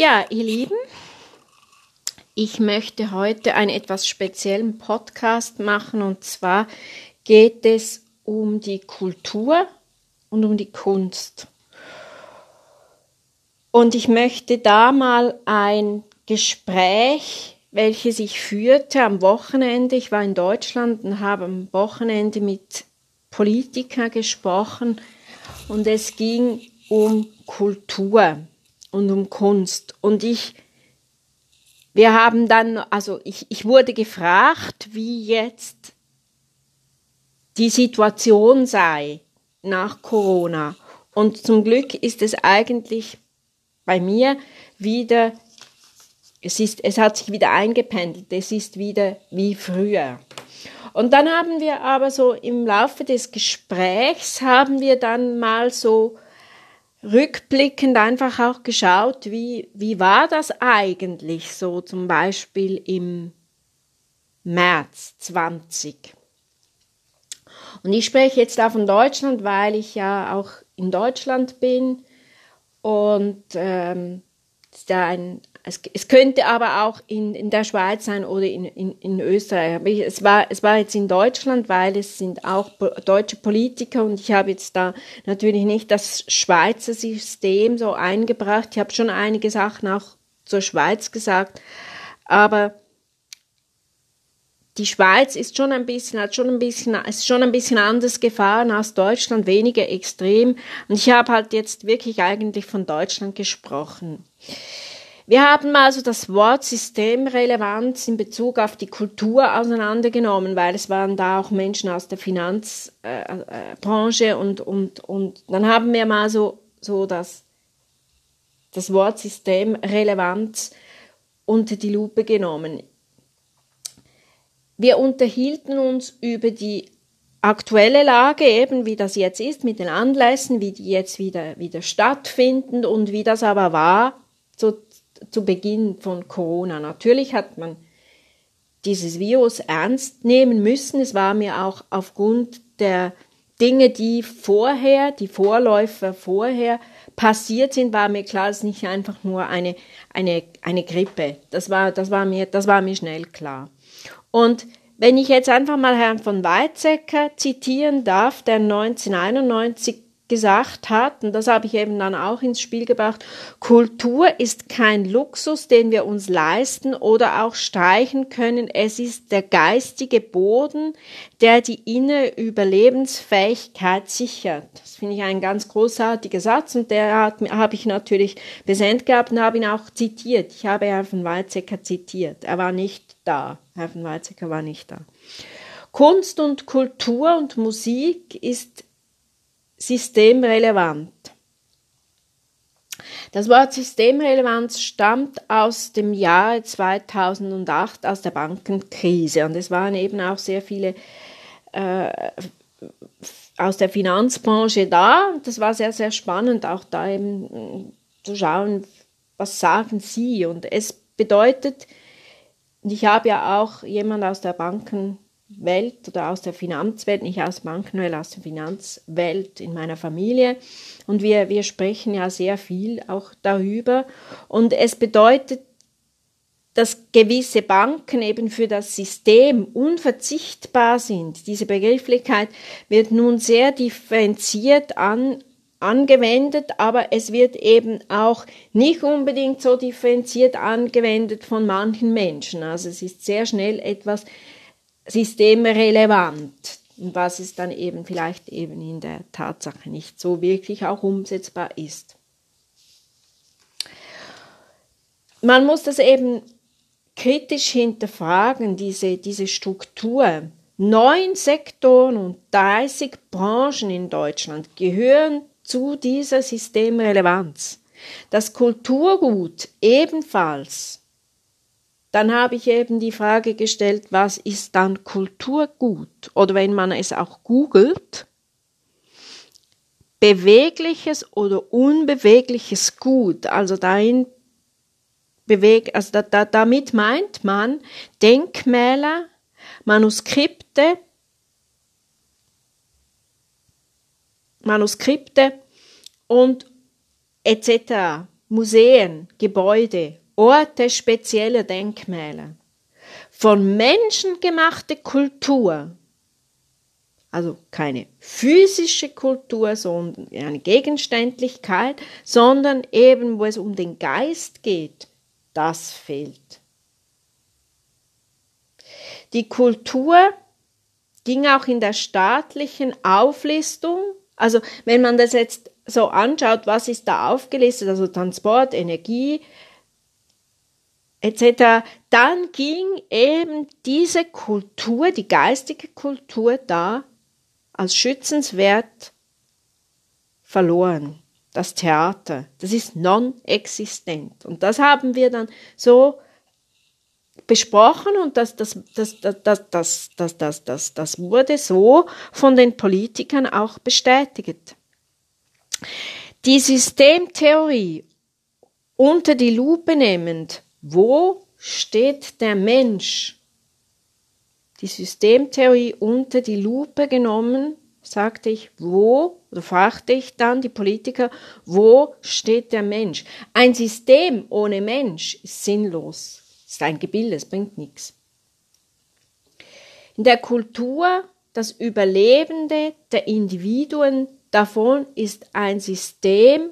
Ja, ihr Lieben, ich möchte heute einen etwas speziellen Podcast machen. Und zwar geht es um die Kultur und um die Kunst. Und ich möchte da mal ein Gespräch, welches ich führte am Wochenende, ich war in Deutschland und habe am Wochenende mit Politikern gesprochen. Und es ging um Kultur und um Kunst. Und ich, wir haben dann, also ich, ich wurde gefragt, wie jetzt die Situation sei nach Corona. Und zum Glück ist es eigentlich bei mir wieder, es, ist, es hat sich wieder eingependelt, es ist wieder wie früher. Und dann haben wir aber so im Laufe des Gesprächs, haben wir dann mal so rückblickend einfach auch geschaut, wie, wie war das eigentlich so zum Beispiel im März 20. Und ich spreche jetzt da von Deutschland, weil ich ja auch in Deutschland bin und ähm, ist da ein, es, es, könnte aber auch in, in der Schweiz sein oder in, in, in Österreich. Ich, es, war, es war jetzt in Deutschland, weil es sind auch deutsche Politiker und ich habe jetzt da natürlich nicht das Schweizer System so eingebracht. Ich habe schon einige Sachen auch zur Schweiz gesagt, aber die Schweiz ist schon ein bisschen, hat schon ein bisschen, ist schon ein bisschen anders gefahren als Deutschland, weniger extrem. Und ich habe halt jetzt wirklich eigentlich von Deutschland gesprochen. Wir haben also das Wort Systemrelevanz in Bezug auf die Kultur auseinandergenommen, weil es waren da auch Menschen aus der Finanzbranche äh, äh, und, und, und dann haben wir mal so, so das, das Wort Systemrelevanz unter die Lupe genommen. Wir unterhielten uns über die aktuelle Lage, eben wie das jetzt ist mit den Anlässen, wie die jetzt wieder, wieder stattfinden und wie das aber war, so zu Beginn von Corona. Natürlich hat man dieses Virus ernst nehmen müssen. Es war mir auch aufgrund der Dinge, die vorher, die Vorläufer vorher passiert sind, war mir klar, es ist nicht einfach nur eine, eine, eine Grippe. Das war, das, war mir, das war mir schnell klar. Und wenn ich jetzt einfach mal Herrn von Weizsäcker zitieren darf, der 1991 gesagt hat, und das habe ich eben dann auch ins Spiel gebracht, Kultur ist kein Luxus, den wir uns leisten oder auch streichen können. Es ist der geistige Boden, der die innere Überlebensfähigkeit sichert. Das finde ich ein ganz großartiger Satz und der hat, habe ich natürlich präsent gehabt und habe ihn auch zitiert. Ich habe Herrn von Weizsäcker zitiert. Er war nicht da. Herr von Weizsäcker war nicht da. Kunst und Kultur und Musik ist systemrelevant. Das Wort Systemrelevanz stammt aus dem Jahr 2008, aus der Bankenkrise. Und es waren eben auch sehr viele äh, aus der Finanzbranche da. Das war sehr, sehr spannend, auch da eben äh, zu schauen, was sagen sie. Und es bedeutet, ich habe ja auch jemand aus der Banken Welt oder aus der Finanzwelt, nicht aus Bankenwelt, aus der Finanzwelt in meiner Familie. Und wir, wir sprechen ja sehr viel auch darüber. Und es bedeutet, dass gewisse Banken eben für das System unverzichtbar sind. Diese Begrifflichkeit wird nun sehr differenziert an, angewendet, aber es wird eben auch nicht unbedingt so differenziert angewendet von manchen Menschen. Also es ist sehr schnell etwas systemrelevant, was es dann eben vielleicht eben in der Tatsache nicht so wirklich auch umsetzbar ist. Man muss das eben kritisch hinterfragen, diese, diese Struktur. Neun Sektoren und 30 Branchen in Deutschland gehören zu dieser Systemrelevanz. Das Kulturgut ebenfalls dann habe ich eben die Frage gestellt, was ist dann Kulturgut? Oder wenn man es auch googelt, bewegliches oder unbewegliches Gut. Also dahin bewegt, also da, da, damit meint man Denkmäler, Manuskripte, Manuskripte und etc. Museen, Gebäude, Orte spezieller Denkmäler. Von Menschen gemachte Kultur, also keine physische Kultur, sondern eine Gegenständlichkeit, sondern eben, wo es um den Geist geht, das fehlt. Die Kultur ging auch in der staatlichen Auflistung, also wenn man das jetzt so anschaut, was ist da aufgelistet, also Transport, Energie etc., dann ging eben diese Kultur, die geistige Kultur da als schützenswert verloren. Das Theater, das ist non-existent. Und das haben wir dann so besprochen und das, das, das, das, das, das, das, das, das, das wurde so von den Politikern auch bestätigt. Die Systemtheorie unter die Lupe nehmend, wo steht der Mensch? Die Systemtheorie unter die Lupe genommen, sagte ich, wo, oder fragte ich dann die Politiker, wo steht der Mensch? Ein System ohne Mensch ist sinnlos ist ein Gebilde, es bringt nichts. In der Kultur, das Überlebende der Individuen, davon ist ein System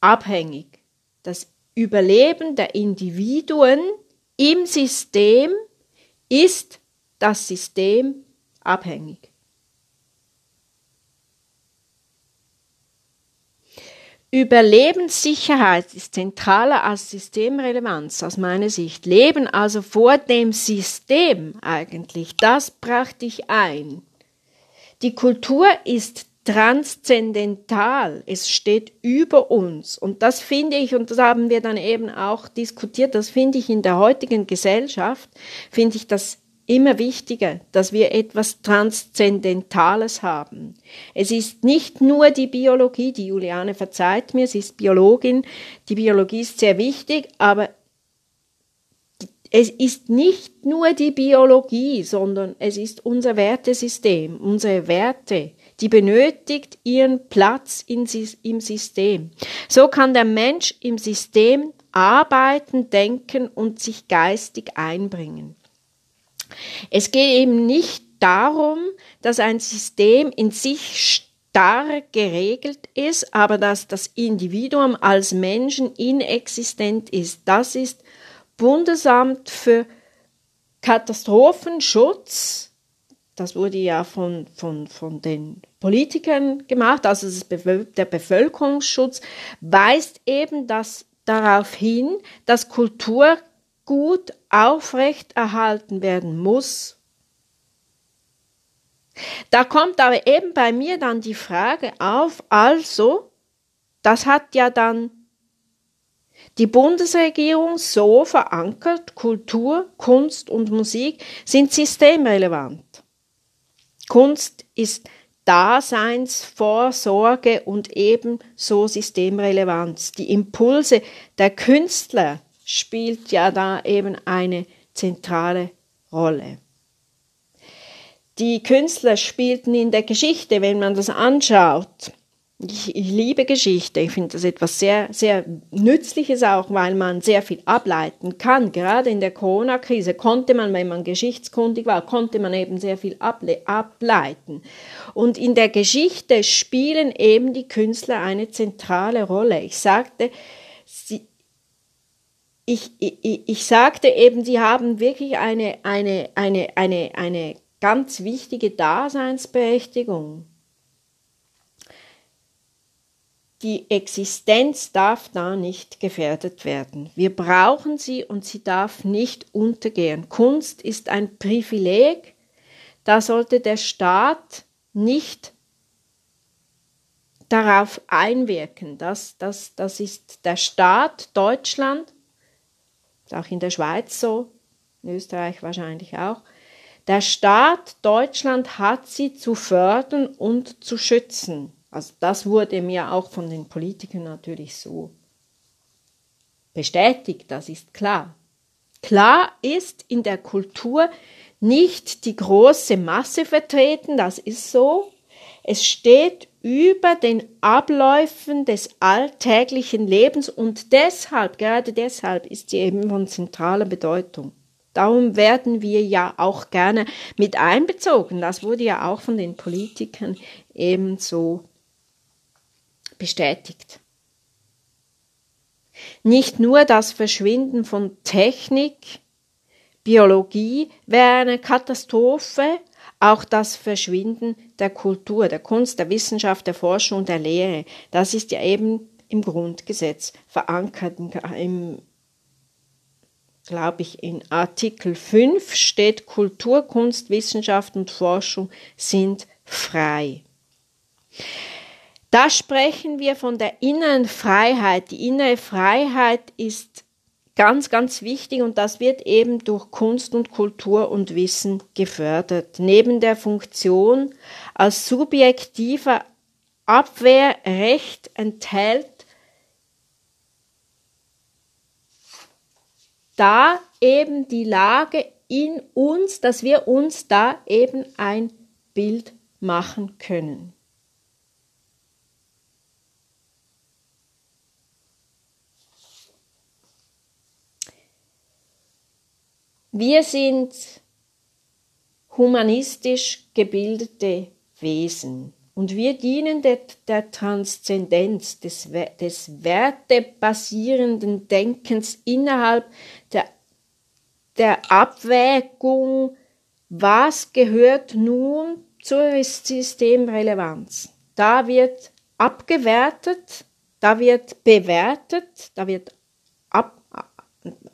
abhängig. Das Überleben der Individuen im System ist das System abhängig. Überlebenssicherheit ist zentraler als Systemrelevanz aus meiner Sicht. Leben also vor dem System eigentlich, das brachte ich ein. Die Kultur ist transzendental, es steht über uns. Und das finde ich, und das haben wir dann eben auch diskutiert, das finde ich in der heutigen Gesellschaft, finde ich das immer wichtiger, dass wir etwas Transzendentales haben. Es ist nicht nur die Biologie, die Juliane verzeiht mir, sie ist Biologin, die Biologie ist sehr wichtig, aber es ist nicht nur die Biologie, sondern es ist unser Wertesystem, unsere Werte, die benötigt ihren Platz im System. So kann der Mensch im System arbeiten, denken und sich geistig einbringen. Es geht eben nicht darum, dass ein System in sich starr geregelt ist, aber dass das Individuum als Menschen inexistent ist. Das ist Bundesamt für Katastrophenschutz. Das wurde ja von, von, von den Politikern gemacht, also der Bevölkerungsschutz weist eben das darauf hin, dass Kultur gut aufrechterhalten werden muss. Da kommt aber eben bei mir dann die Frage auf, also, das hat ja dann die Bundesregierung so verankert, Kultur, Kunst und Musik sind systemrelevant. Kunst ist Daseinsvorsorge und ebenso Systemrelevanz. Die Impulse der Künstler spielt ja da eben eine zentrale Rolle. Die Künstler spielten in der Geschichte, wenn man das anschaut, ich, ich liebe Geschichte, ich finde das etwas sehr, sehr Nützliches auch, weil man sehr viel ableiten kann. Gerade in der Corona-Krise konnte man, wenn man geschichtskundig war, konnte man eben sehr viel ableiten. Und in der Geschichte spielen eben die Künstler eine zentrale Rolle. Ich sagte, sie, ich, ich, ich sagte eben, sie haben wirklich eine, eine, eine, eine, eine ganz wichtige Daseinsberechtigung. Die Existenz darf da nicht gefährdet werden. Wir brauchen sie und sie darf nicht untergehen. Kunst ist ein Privileg, da sollte der Staat nicht darauf einwirken. Das, das, das ist der Staat Deutschland auch in der Schweiz so, in Österreich wahrscheinlich auch. Der Staat Deutschland hat sie zu fördern und zu schützen. Also das wurde mir auch von den Politikern natürlich so bestätigt, das ist klar. Klar ist in der Kultur nicht die große Masse vertreten, das ist so. Es steht über den Abläufen des alltäglichen Lebens und deshalb, gerade deshalb ist sie eben von zentraler Bedeutung. Darum werden wir ja auch gerne mit einbezogen. Das wurde ja auch von den Politikern ebenso bestätigt. Nicht nur das Verschwinden von Technik, Biologie wäre eine Katastrophe, auch das Verschwinden der Kultur, der Kunst, der Wissenschaft, der Forschung, der Lehre, das ist ja eben im Grundgesetz verankert. Im, glaube ich, in Artikel 5 steht Kultur, Kunst, Wissenschaft und Forschung sind frei. Da sprechen wir von der inneren Freiheit. Die innere Freiheit ist ganz, ganz wichtig und das wird eben durch Kunst und Kultur und Wissen gefördert. Neben der Funktion als subjektiver Abwehrrecht enthält da eben die Lage in uns, dass wir uns da eben ein Bild machen können. Wir sind humanistisch gebildete Wesen und wir dienen der, der Transzendenz, des, des wertebasierenden Denkens innerhalb der, der Abwägung, was gehört nun zur Systemrelevanz. Da wird abgewertet, da wird bewertet, da wird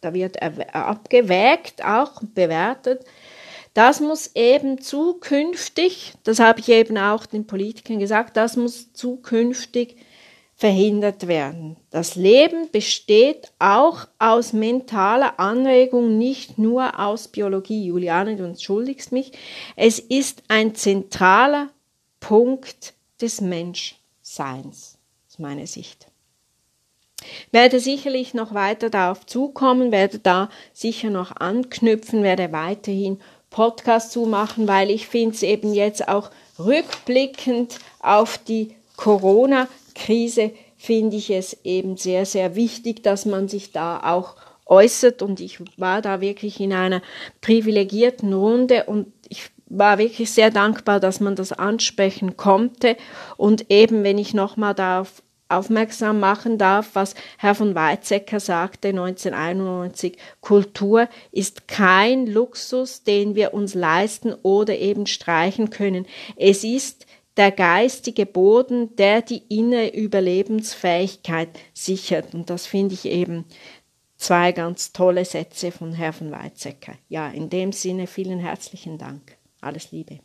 da wird abgewägt, auch bewertet. Das muss eben zukünftig, das habe ich eben auch den Politikern gesagt, das muss zukünftig verhindert werden. Das Leben besteht auch aus mentaler Anregung, nicht nur aus Biologie. Juliane, du entschuldigst mich. Es ist ein zentraler Punkt des Menschseins, aus meiner Sicht. Werde sicherlich noch weiter darauf zukommen, werde da sicher noch anknüpfen, werde weiterhin Podcast zu machen, weil ich finde es eben jetzt auch rückblickend auf die Corona-Krise, finde ich es eben sehr, sehr wichtig, dass man sich da auch äußert. Und ich war da wirklich in einer privilegierten Runde und ich war wirklich sehr dankbar, dass man das ansprechen konnte. Und eben, wenn ich nochmal darauf aufmerksam machen darf, was Herr von Weizsäcker sagte 1991. Kultur ist kein Luxus, den wir uns leisten oder eben streichen können. Es ist der geistige Boden, der die innere Überlebensfähigkeit sichert. Und das finde ich eben zwei ganz tolle Sätze von Herrn von Weizsäcker. Ja, in dem Sinne vielen herzlichen Dank. Alles Liebe.